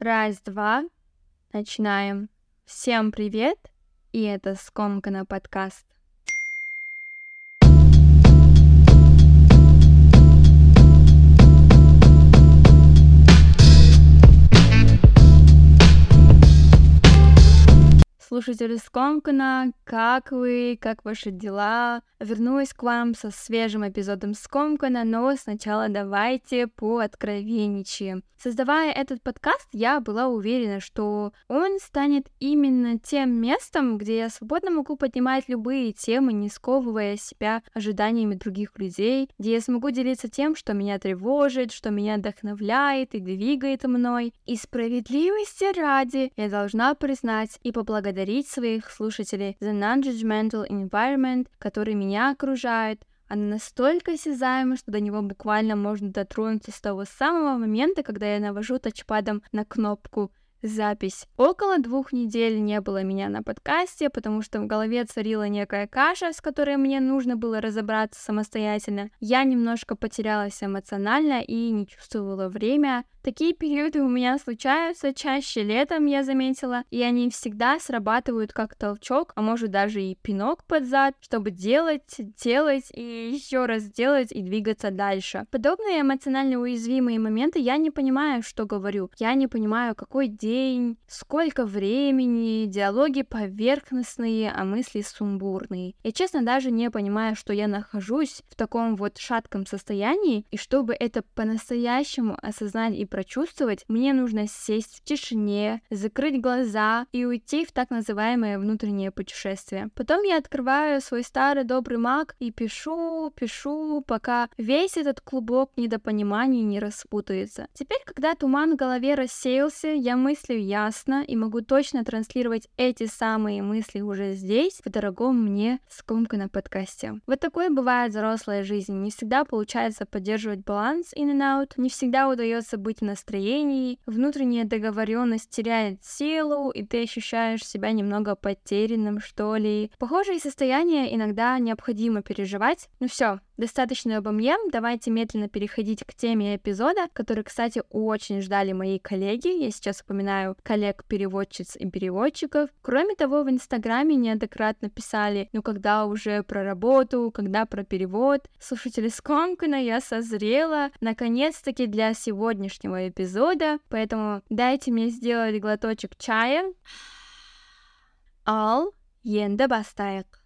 Раз, два. Начинаем. Всем привет! И это Скомкана подкаст. Слушатели Скомкана, как вы, как ваши дела? Вернулась к вам со свежим эпизодом Скомкана, но сначала давайте по откровенничаем. Создавая этот подкаст, я была уверена, что он станет именно тем местом, где я свободно могу поднимать любые темы, не сковывая себя ожиданиями других людей, где я смогу делиться тем, что меня тревожит, что меня вдохновляет и двигает мной. И справедливости ради я должна признать и поблагодарить своих слушателей за non-judgmental environment, который меня окружает, она настолько осязаема, что до него буквально можно дотронуться с того самого момента, когда я навожу тачпадом на кнопку запись. Около двух недель не было меня на подкасте, потому что в голове царила некая каша, с которой мне нужно было разобраться самостоятельно. Я немножко потерялась эмоционально и не чувствовала время. Такие периоды у меня случаются чаще летом, я заметила, и они всегда срабатывают как толчок, а может даже и пинок под зад, чтобы делать, делать и еще раз делать и двигаться дальше. Подобные эмоционально уязвимые моменты я не понимаю, что говорю. Я не понимаю, какой день сколько времени, диалоги поверхностные, а мысли сумбурные. Я честно даже не понимаю, что я нахожусь в таком вот шатком состоянии, и чтобы это по-настоящему осознать и прочувствовать, мне нужно сесть в тишине, закрыть глаза и уйти в так называемое внутреннее путешествие. Потом я открываю свой старый добрый маг и пишу, пишу, пока весь этот клубок недопониманий не распутается. Теперь, когда туман в голове рассеялся, я мыслю ясно и могу точно транслировать эти самые мысли уже здесь, в дорогом мне скомканном подкасте. Вот такой бывает взрослая жизнь. Не всегда получается поддерживать баланс in and out, не всегда удается быть в настроении, внутренняя договоренность теряет силу, и ты ощущаешь себя немного потерянным, что ли. Похожие состояния иногда необходимо переживать. Ну все, достаточно обо мне, давайте медленно переходить к теме эпизода, который, кстати, очень ждали мои коллеги. Я сейчас упоминаю коллег-переводчиц и переводчиков. Кроме того, в Инстаграме неоднократно писали, ну когда уже про работу, когда про перевод. Слушатели Скомкана, я созрела, наконец-таки для сегодняшнего эпизода, поэтому дайте мне сделать глоточек чая. Ал, енді бастайық.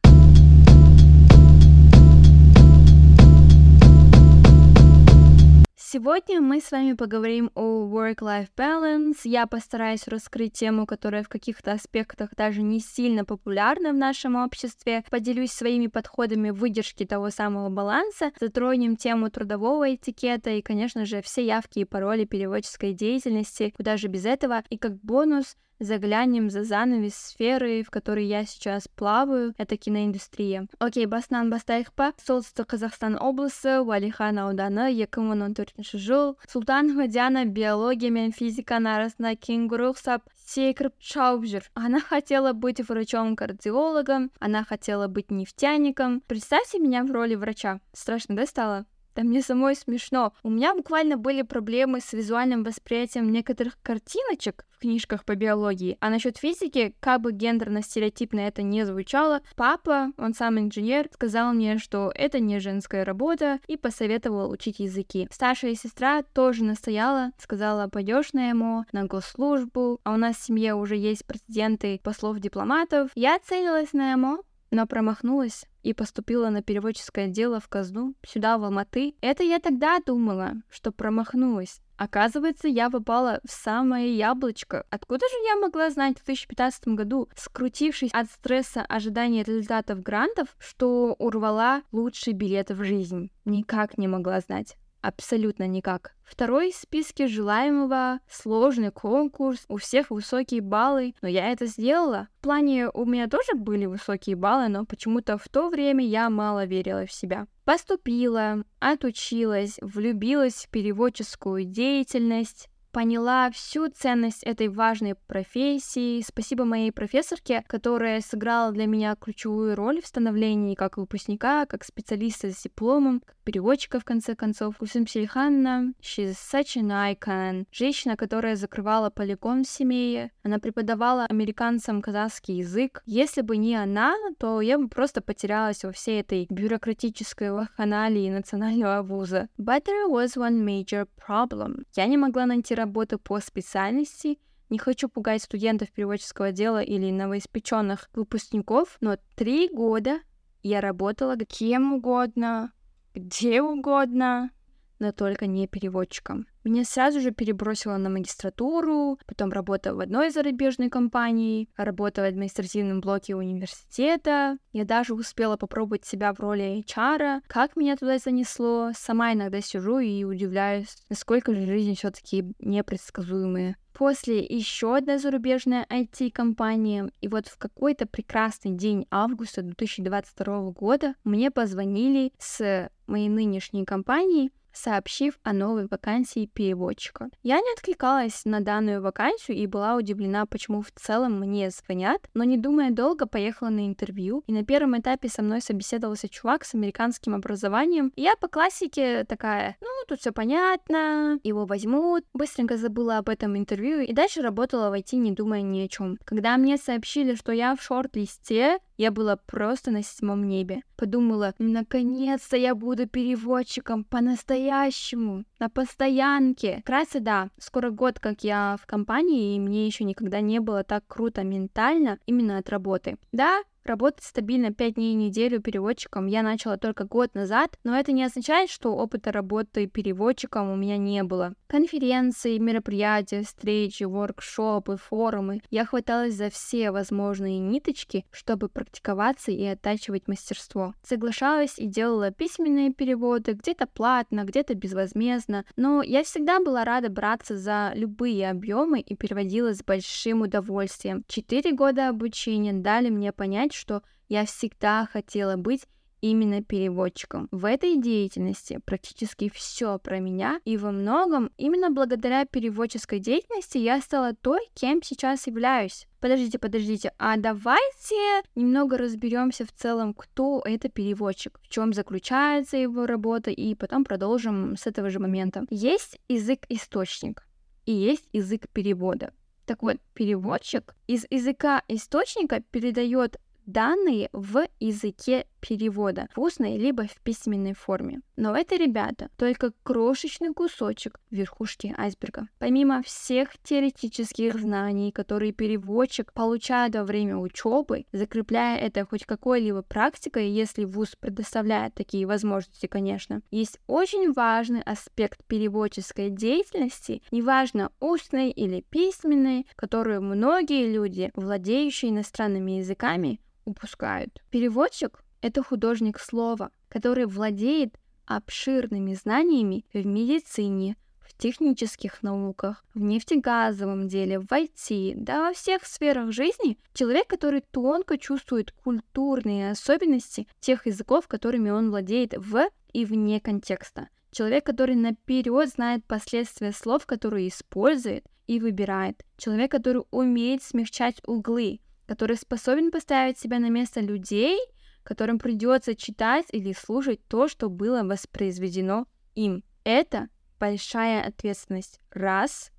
Сегодня мы с вами поговорим о work-life balance. Я постараюсь раскрыть тему, которая в каких-то аспектах даже не сильно популярна в нашем обществе. Поделюсь своими подходами выдержки того самого баланса. Затронем тему трудового этикета и, конечно же, все явки и пароли переводческой деятельности. Куда же без этого? И как бонус заглянем за занавес сферы, в которой я сейчас плаваю, это киноиндустрия. Окей, басынан бастайық па солтүстік қазақстан облысы уәлихан ауданы 2014 жыл султанова диана биология мен физиканың арасында кенгуру ұқсап секіріп шауып жүр она хотела быть врачом-кардиологом она хотела быть нефтяником представьте меня в роли врача страшно да стало Да мне самой смешно. У меня буквально были проблемы с визуальным восприятием некоторых картиночек в книжках по биологии. А насчет физики, как бы гендерно-стереотипно это не звучало, папа, он сам инженер, сказал мне, что это не женская работа и посоветовал учить языки. Старшая сестра тоже настояла, сказала, пойдешь на ему на госслужбу, а у нас в семье уже есть президенты послов-дипломатов. Я целилась на ему, но промахнулась и поступила на переводческое дело в казну, сюда, в Алматы. Это я тогда думала, что промахнулась. Оказывается, я попала в самое яблочко. Откуда же я могла знать в 2015 году, скрутившись от стресса ожидания результатов грантов, что урвала лучший билет в жизнь? Никак не могла знать. Абсолютно никак. Второй в списке желаемого сложный конкурс, у всех высокие баллы, но я это сделала. В плане у меня тоже были высокие баллы, но почему-то в то время я мало верила в себя. Поступила, отучилась, влюбилась в переводческую деятельность, поняла всю ценность этой важной профессии. Спасибо моей профессорке, которая сыграла для меня ключевую роль в становлении как выпускника, как специалиста с дипломом, переводчика, в конце концов. Кульсум Сельханна, she's such an icon. Женщина, которая закрывала полигон в семье. Она преподавала американцам казахский язык. Если бы не она, то я бы просто потерялась во всей этой бюрократической вахханалии национального вуза. But there was one major problem. Я не могла найти работу по специальности, не хочу пугать студентов переводческого дела или новоиспеченных выпускников, но три года я работала кем угодно, где угодно, но только не переводчиком. Меня сразу же перебросило на магистратуру, потом работа в одной зарубежной компании, работа в административном блоке университета. Я даже успела попробовать себя в роли HR. Как меня туда занесло, сама иногда сижу и удивляюсь, насколько же жизнь все таки непредсказуемая. После еще одна зарубежная IT-компания, и вот в какой-то прекрасный день августа 2022 года мне позвонили с моей нынешней компании, сообщив о новой вакансии переводчика. Я не откликалась на данную вакансию и была удивлена, почему в целом мне звонят, но не думая долго, поехала на интервью, и на первом этапе со мной собеседовался чувак с американским образованием, и я по классике такая, ну, тут все понятно, его возьмут, быстренько забыла об этом интервью и дальше работала в IT, не думая ни о чем. Когда мне сообщили, что я в шорт-листе, я была просто на седьмом небе. Подумала, наконец-то я буду переводчиком по-настоящему, на постоянке. Вкратце, да, скоро год, как я в компании, и мне еще никогда не было так круто ментально именно от работы. Да, Работать стабильно 5 дней в неделю переводчиком я начала только год назад, но это не означает, что опыта работы переводчиком у меня не было. Конференции, мероприятия, встречи, воркшопы, форумы. Я хваталась за все возможные ниточки, чтобы практиковаться и оттачивать мастерство. Соглашалась и делала письменные переводы, где-то платно, где-то безвозмездно, но я всегда была рада браться за любые объемы и переводила с большим удовольствием. Четыре года обучения дали мне понять, что я всегда хотела быть именно переводчиком. В этой деятельности практически все про меня, и во многом именно благодаря переводческой деятельности я стала той, кем сейчас являюсь. Подождите, подождите, а давайте немного разберемся в целом, кто это переводчик, в чем заключается его работа, и потом продолжим с этого же момента. Есть язык-источник и есть язык перевода. Так вот, переводчик из языка источника передает данные в языке перевода в устной либо в письменной форме. Но это, ребята, только крошечный кусочек верхушки айсберга. Помимо всех теоретических знаний, которые переводчик получает во время учебы, закрепляя это хоть какой-либо практикой, если вуз предоставляет такие возможности, конечно, есть очень важный аспект переводческой деятельности, неважно устной или письменной, которую многие люди, владеющие иностранными языками, упускают. Переводчик — это художник слова, который владеет обширными знаниями в медицине, в технических науках, в нефтегазовом деле, в IT, да во всех сферах жизни. Человек, который тонко чувствует культурные особенности тех языков, которыми он владеет в и вне контекста. Человек, который наперед знает последствия слов, которые использует и выбирает. Человек, который умеет смягчать углы, который способен поставить себя на место людей, которым придется читать или слушать то, что было воспроизведено им. Это большая ответственность. Раз.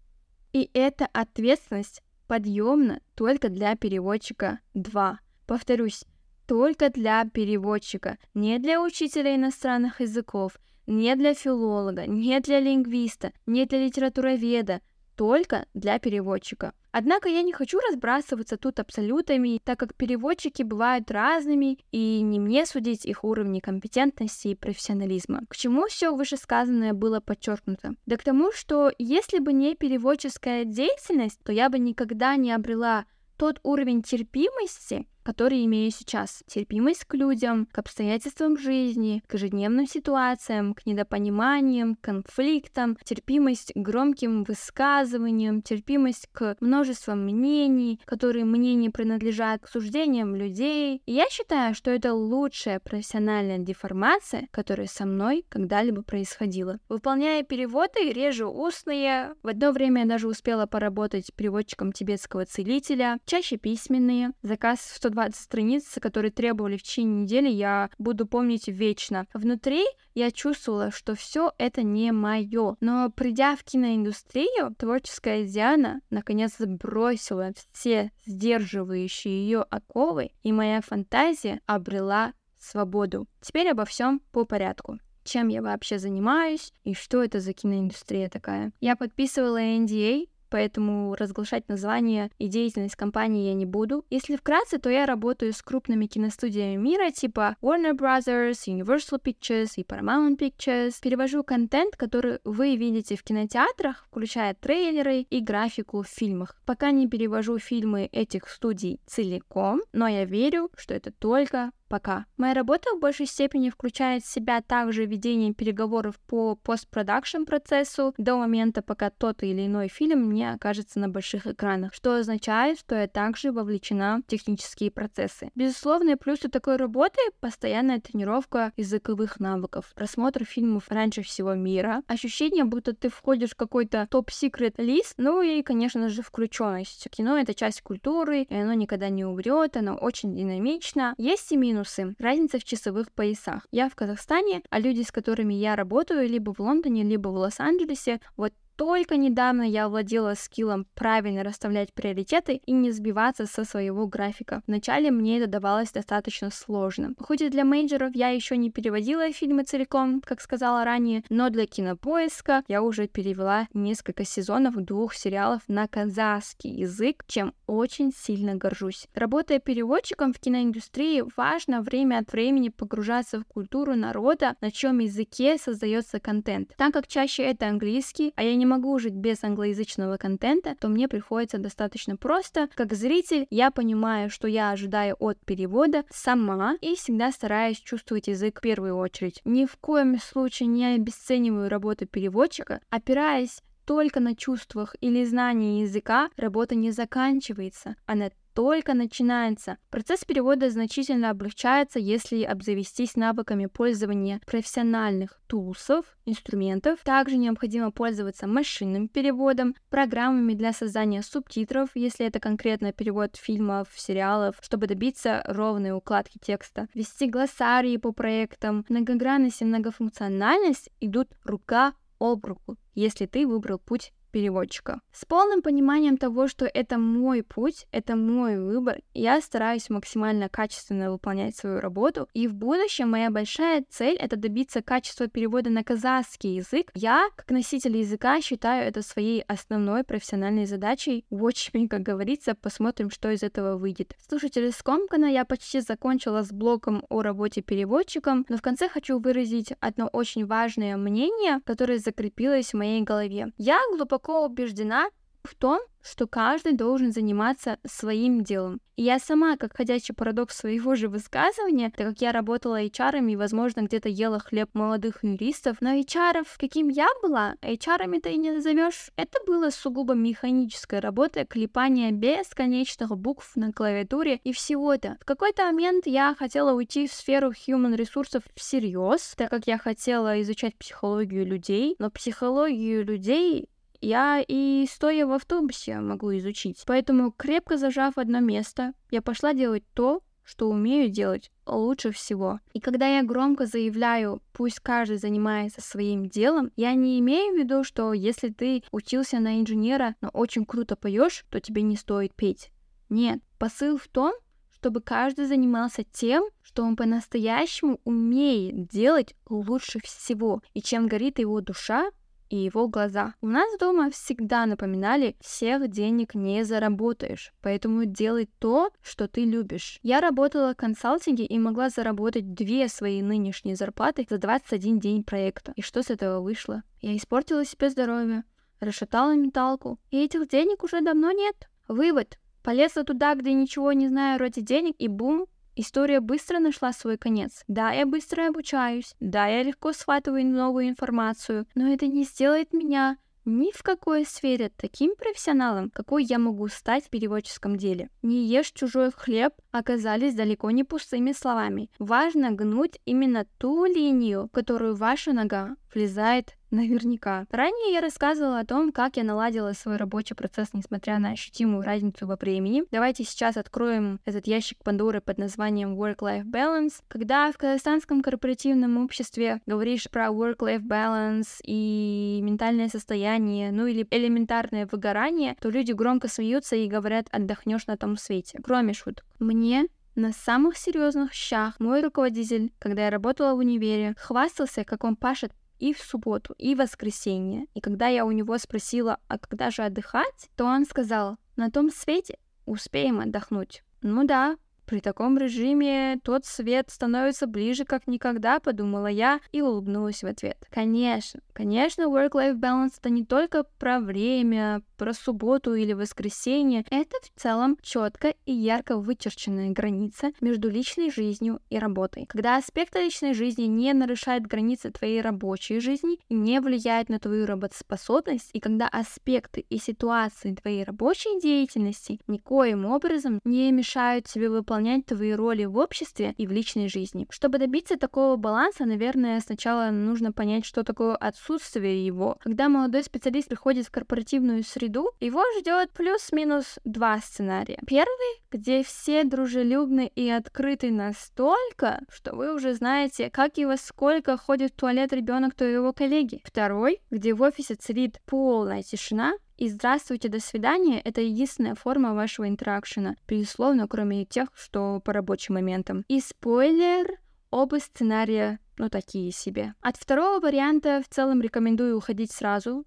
И эта ответственность подъемна только для переводчика. Два. Повторюсь, только для переводчика, не для учителя иностранных языков, не для филолога, не для лингвиста, не для литературоведа, только для переводчика. Однако я не хочу разбрасываться тут абсолютами, так как переводчики бывают разными, и не мне судить их уровни компетентности и профессионализма. К чему все вышесказанное было подчеркнуто? Да к тому, что если бы не переводческая деятельность, то я бы никогда не обрела тот уровень терпимости, который имею сейчас. Терпимость к людям, к обстоятельствам жизни, к ежедневным ситуациям, к недопониманиям, конфликтам, терпимость к громким высказываниям, терпимость к множеству мнений, которые мне не принадлежат, к суждениям людей. И я считаю, что это лучшая профессиональная деформация, которая со мной когда-либо происходила. Выполняя переводы, режу устные. В одно время я даже успела поработать переводчиком тибетского целителя, чаще письменные. Заказ в 100 120 страниц, которые требовали в течение недели, я буду помнить вечно. Внутри я чувствовала, что все это не мое. Но придя в киноиндустрию, творческая Диана наконец сбросила все сдерживающие ее оковы, и моя фантазия обрела свободу. Теперь обо всем по порядку чем я вообще занимаюсь и что это за киноиндустрия такая. Я подписывала NDA поэтому разглашать название и деятельность компании я не буду. Если вкратце, то я работаю с крупными киностудиями мира, типа Warner Brothers, Universal Pictures и Paramount Pictures. Перевожу контент, который вы видите в кинотеатрах, включая трейлеры и графику в фильмах. Пока не перевожу фильмы этих студий целиком, но я верю, что это только пока. Моя работа в большей степени включает в себя также ведение переговоров по постпродакшн процессу до момента, пока тот или иной фильм не окажется на больших экранах, что означает, что я также вовлечена в технические процессы. Безусловные плюсы такой работы — постоянная тренировка языковых навыков, просмотр фильмов раньше всего мира, ощущение, будто ты входишь в какой-то топ-секрет лист, ну и, конечно же, включенность. Кино — это часть культуры, и оно никогда не умрет, оно очень динамично. Есть и минусы. Разница в часовых поясах. Я в Казахстане, а люди, с которыми я работаю, либо в Лондоне, либо в Лос-Анджелесе, вот только недавно я владела скиллом правильно расставлять приоритеты и не сбиваться со своего графика. Вначале мне это давалось достаточно сложно. Хоть и для мейджеров я еще не переводила фильмы целиком, как сказала ранее, но для кинопоиска я уже перевела несколько сезонов двух сериалов на казахский язык, чем очень сильно горжусь. Работая переводчиком в киноиндустрии, важно время от времени погружаться в культуру народа, на чем языке создается контент. Так как чаще это английский, а я не не могу жить без англоязычного контента, то мне приходится достаточно просто. Как зритель, я понимаю, что я ожидаю от перевода сама и всегда стараюсь чувствовать язык в первую очередь. Ни в коем случае не обесцениваю работу переводчика, опираясь только на чувствах или знании языка работа не заканчивается, она только начинается. Процесс перевода значительно облегчается, если обзавестись навыками пользования профессиональных тулсов, инструментов. Также необходимо пользоваться машинным переводом, программами для создания субтитров, если это конкретно перевод фильмов, сериалов, чтобы добиться ровной укладки текста. Вести глоссарии по проектам. Многогранность и многофункциональность идут рука об руку, если ты выбрал путь переводчика. С полным пониманием того, что это мой путь, это мой выбор, я стараюсь максимально качественно выполнять свою работу, и в будущем моя большая цель — это добиться качества перевода на казахский язык. Я, как носитель языка, считаю это своей основной профессиональной задачей. Очень, как говорится, посмотрим, что из этого выйдет. Слушатели Скомкана, я почти закончила с блоком о работе переводчиком, но в конце хочу выразить одно очень важное мнение, которое закрепилось в моей голове. Я глубоко глубоко убеждена в том, что каждый должен заниматься своим делом. И я сама, как ходячий парадокс своего же высказывания, так как я работала HR и, возможно, где-то ела хлеб молодых юристов, но HR, каким я была, HR-то и не назовешь. Это было сугубо механическая работа, клепание бесконечных букв на клавиатуре и всего-то. В какой-то момент я хотела уйти в сферу human ресурсов всерьез, так как я хотела изучать психологию людей, но психологию людей я и стоя в автобусе могу изучить. Поэтому, крепко зажав одно место, я пошла делать то, что умею делать лучше всего. И когда я громко заявляю, пусть каждый занимается своим делом, я не имею в виду, что если ты учился на инженера, но очень круто поешь, то тебе не стоит петь. Нет, посыл в том, чтобы каждый занимался тем, что он по-настоящему умеет делать лучше всего. И чем горит его душа, и его глаза. У нас дома всегда напоминали, всех денег не заработаешь, поэтому делай то, что ты любишь. Я работала в консалтинге и могла заработать две свои нынешние зарплаты за 21 день проекта. И что с этого вышло? Я испортила себе здоровье, расшатала менталку, и этих денег уже давно нет. Вывод. Полезла туда, где ничего не знаю ради денег, и бум, История быстро нашла свой конец. Да, я быстро обучаюсь, да, я легко схватываю новую информацию, но это не сделает меня ни в какой сфере таким профессионалом, какой я могу стать в переводческом деле. Не ешь чужой хлеб оказались далеко не пустыми словами. Важно гнуть именно ту линию, которую ваша нога влезает Наверняка. Ранее я рассказывала о том, как я наладила свой рабочий процесс, несмотря на ощутимую разницу во времени. Давайте сейчас откроем этот ящик Пандоры под названием Work-Life Balance. Когда в казахстанском корпоративном обществе говоришь про Work-Life Balance и ментальное состояние, ну или элементарное выгорание, то люди громко смеются и говорят «отдохнешь на том свете». Кроме шуток. Мне на самых серьезных щах мой руководитель, когда я работала в универе, хвастался, как он пашет и в субботу, и в воскресенье. И когда я у него спросила, а когда же отдыхать, то он сказал, на том свете успеем отдохнуть. Ну да, при таком режиме тот свет становится ближе как никогда, подумала я и улыбнулась в ответ. Конечно, конечно, work-life balance это не только про время, про субботу или воскресенье. Это в целом четко и ярко вычерченная граница между личной жизнью и работой. Когда аспекты личной жизни не нарушают границы твоей рабочей жизни и не влияют на твою работоспособность, и когда аспекты и ситуации твоей рабочей деятельности никоим образом не мешают тебе выполнять выполнять твои роли в обществе и в личной жизни. Чтобы добиться такого баланса, наверное, сначала нужно понять, что такое отсутствие его. Когда молодой специалист приходит в корпоративную среду, его ждет плюс-минус два сценария. Первый, где все дружелюбны и открыты настолько, что вы уже знаете, как и во сколько ходит в туалет ребенок твоего коллеги. Второй, где в офисе царит полная тишина, и здравствуйте, до свидания — это единственная форма вашего интеракшена, безусловно, кроме тех, что по рабочим моментам. И спойлер, оба сценария, ну, такие себе. От второго варианта в целом рекомендую уходить сразу,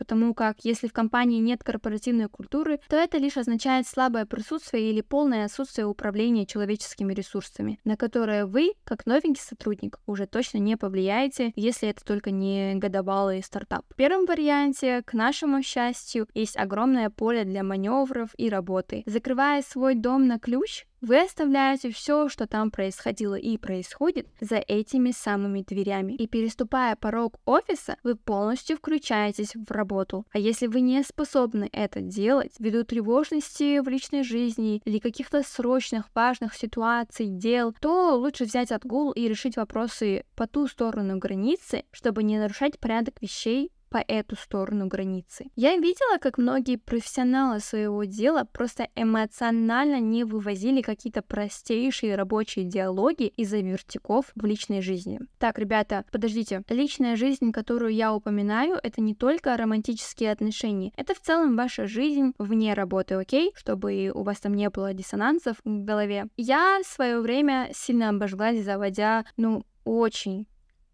потому как если в компании нет корпоративной культуры, то это лишь означает слабое присутствие или полное отсутствие управления человеческими ресурсами, на которое вы, как новенький сотрудник, уже точно не повлияете, если это только не годовалый стартап. В первом варианте, к нашему счастью, есть огромное поле для маневров и работы. Закрывая свой дом на ключ, вы оставляете все, что там происходило и происходит, за этими самыми дверями. И переступая порог офиса, вы полностью включаетесь в работу. А если вы не способны это делать, ввиду тревожности в личной жизни или каких-то срочных, важных ситуаций, дел, то лучше взять отгул и решить вопросы по ту сторону границы, чтобы не нарушать порядок вещей по эту сторону границы. Я видела, как многие профессионалы своего дела просто эмоционально не вывозили какие-то простейшие рабочие диалоги из-за вертиков в личной жизни. Так, ребята, подождите. Личная жизнь, которую я упоминаю, это не только романтические отношения. Это в целом ваша жизнь вне работы, окей? Чтобы у вас там не было диссонансов в голове. Я в свое время сильно обожглась, заводя, ну, очень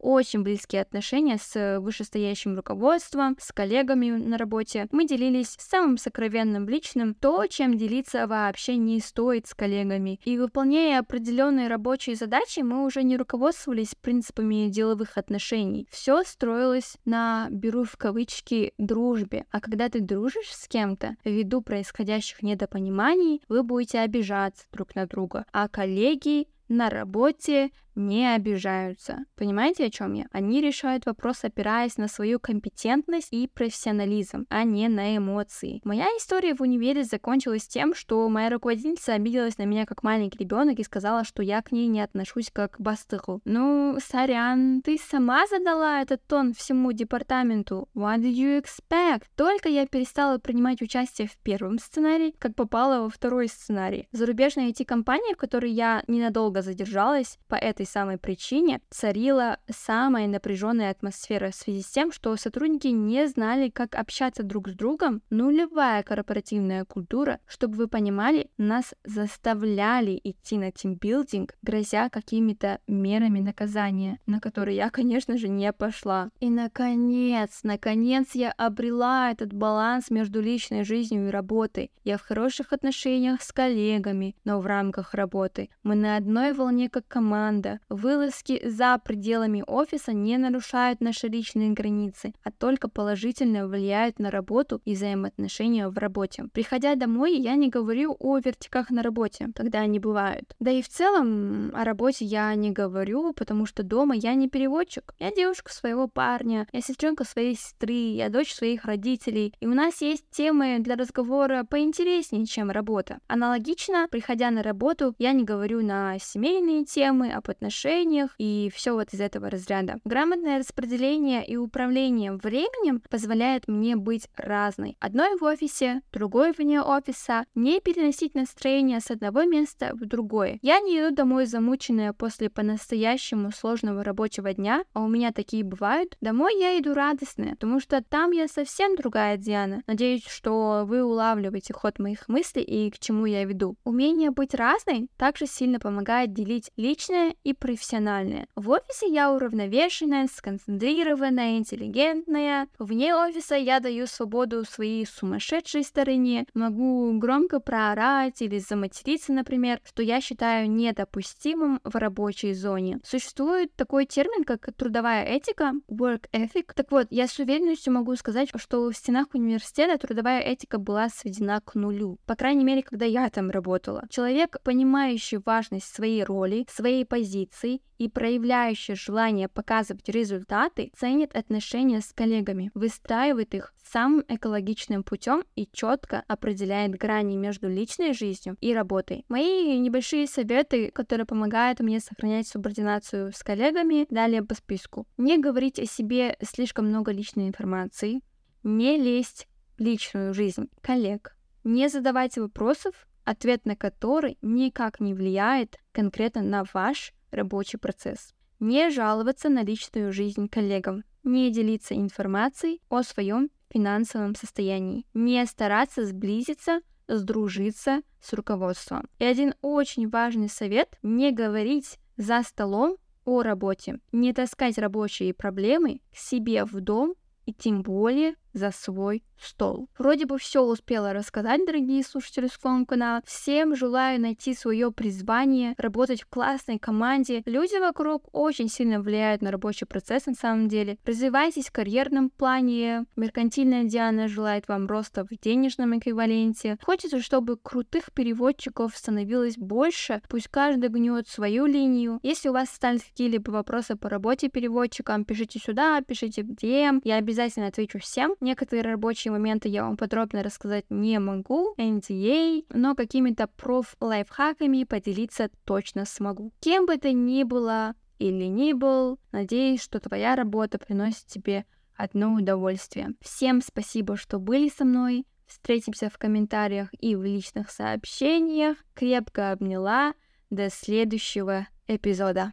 очень близкие отношения с вышестоящим руководством, с коллегами на работе. Мы делились самым сокровенным личным, то, чем делиться вообще не стоит с коллегами. И выполняя определенные рабочие задачи, мы уже не руководствовались принципами деловых отношений. Все строилось на, беру в кавычки, дружбе. А когда ты дружишь с кем-то, ввиду происходящих недопониманий, вы будете обижаться друг на друга. А коллеги на работе не обижаются. Понимаете, о чем я? Они решают вопрос, опираясь на свою компетентность и профессионализм, а не на эмоции. Моя история в универе закончилась тем, что моя руководительница обиделась на меня как маленький ребенок и сказала, что я к ней не отношусь как к бастыху. Ну, сорян, ты сама задала этот тон всему департаменту. What did you expect? Только я перестала принимать участие в первом сценарии, как попала во второй сценарий. Зарубежная IT-компания, в которой я ненадолго задержалась по этой этой самой причине царила самая напряженная атмосфера в связи с тем, что сотрудники не знали, как общаться друг с другом. Нулевая корпоративная культура, чтобы вы понимали, нас заставляли идти на тимбилдинг, грозя какими-то мерами наказания, на которые я, конечно же, не пошла. И наконец, наконец я обрела этот баланс между личной жизнью и работой. Я в хороших отношениях с коллегами, но в рамках работы. Мы на одной волне как команда, Вылазки за пределами офиса не нарушают наши личные границы, а только положительно влияют на работу и взаимоотношения в работе. Приходя домой, я не говорю о вертиках на работе, когда они бывают. Да и в целом о работе я не говорю, потому что дома я не переводчик. Я девушка своего парня, я сестренка своей сестры, я дочь своих родителей, и у нас есть темы для разговора поинтереснее, чем работа. Аналогично, приходя на работу, я не говорю на семейные темы, об отношениях отношениях и все вот из этого разряда. Грамотное распределение и управление временем позволяет мне быть разной. Одной в офисе, другой вне офиса, не переносить настроение с одного места в другое. Я не иду домой замученная после по-настоящему сложного рабочего дня, а у меня такие бывают. Домой я иду радостная, потому что там я совсем другая Диана. Надеюсь, что вы улавливаете ход моих мыслей и к чему я веду. Умение быть разной также сильно помогает делить личное и профессиональное. В офисе я уравновешенная, сконцентрированная, интеллигентная. Вне офиса я даю свободу своей сумасшедшей стороне, могу громко проорать или заматериться, например, что я считаю недопустимым в рабочей зоне. Существует такой термин, как трудовая этика, work ethic. Так вот, я с уверенностью могу сказать, что в стенах университета трудовая этика была сведена к нулю. По крайней мере, когда я там работала. Человек, понимающий важность своей роли, своей позиции и проявляющий желание показывать результаты, ценит отношения с коллегами, выстраивает их самым экологичным путем и четко определяет грани между личной жизнью и работой. Мои небольшие советы, которые помогают мне сохранять субординацию с коллегами, далее по списку. Не говорить о себе слишком много личной информации, не лезть в личную жизнь коллег, не задавать вопросов, ответ на который никак не влияет конкретно на ваш рабочий процесс. Не жаловаться на личную жизнь коллегам, не делиться информацией о своем финансовом состоянии, не стараться сблизиться, сдружиться с руководством. И один очень важный совет – не говорить за столом о работе, не таскать рабочие проблемы к себе в дом и тем более за свой стол. Вроде бы все успела рассказать, дорогие слушатели Скомкана. Всем желаю найти свое призвание, работать в классной команде. Люди вокруг очень сильно влияют на рабочий процесс на самом деле. Развивайтесь в карьерном плане. Меркантильная Диана желает вам роста в денежном эквиваленте. Хочется, чтобы крутых переводчиков становилось больше. Пусть каждый гнет свою линию. Если у вас остались какие-либо вопросы по работе переводчиком, пишите сюда, пишите в DM. Я обязательно отвечу всем. Некоторые рабочие моменты я вам подробно рассказать не могу, NDA, но какими-то проф-лайфхаками поделиться точно смогу. Кем бы ты ни было или ни был, надеюсь, что твоя работа приносит тебе одно удовольствие. Всем спасибо, что были со мной. Встретимся в комментариях и в личных сообщениях. Крепко обняла. До следующего эпизода.